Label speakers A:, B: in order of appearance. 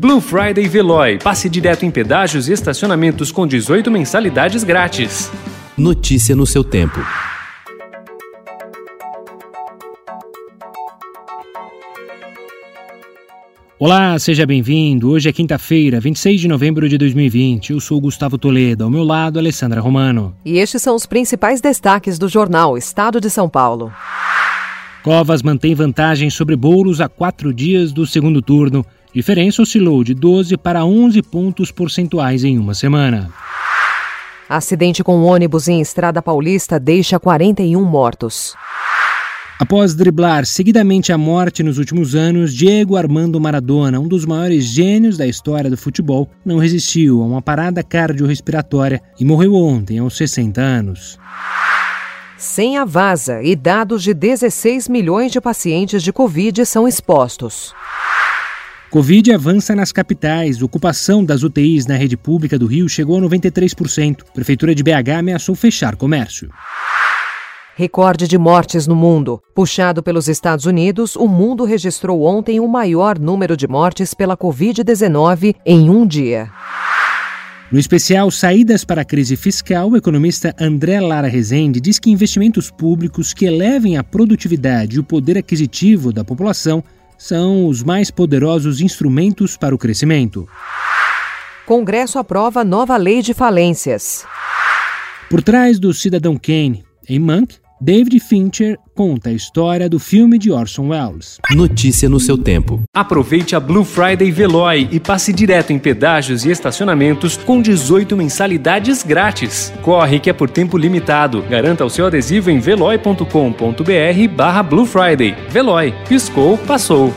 A: Blue Friday Veloy. Passe direto em pedágios e estacionamentos com 18 mensalidades grátis.
B: Notícia no seu tempo.
C: Olá, seja bem-vindo. Hoje é quinta-feira, 26 de novembro de 2020. Eu sou Gustavo Toledo, ao meu lado, Alessandra Romano.
D: E estes são os principais destaques do jornal Estado de São Paulo.
C: Covas mantém vantagem sobre Boulos a quatro dias do segundo turno. Diferença oscilou de 12 para 11 pontos percentuais em uma semana.
D: Acidente com ônibus em Estrada Paulista deixa 41 mortos.
C: Após driblar seguidamente a morte nos últimos anos, Diego Armando Maradona, um dos maiores gênios da história do futebol, não resistiu a uma parada cardiorrespiratória e morreu ontem, aos 60 anos.
D: Sem a vaza e dados de 16 milhões de pacientes de Covid são expostos.
C: Covid avança nas capitais. Ocupação das UTIs na rede pública do Rio chegou a 93%. Prefeitura de BH ameaçou fechar comércio.
D: Recorde de mortes no mundo. Puxado pelos Estados Unidos, o mundo registrou ontem o maior número de mortes pela Covid-19 em um dia.
C: No especial Saídas para a Crise Fiscal, o economista André Lara Rezende diz que investimentos públicos que elevem a produtividade e o poder aquisitivo da população são os mais poderosos instrumentos para o crescimento.
D: Congresso aprova nova lei de falências.
C: Por trás do Cidadão Kane, em Monk, David Fincher conta a história do filme de Orson Welles.
B: Notícia no seu tempo.
A: Aproveite a Blue Friday Veloy e passe direto em pedágios e estacionamentos com 18 mensalidades grátis. Corre que é por tempo limitado. Garanta o seu adesivo em veloy.com.br barra Blue Friday. Veloy. Piscou, passou.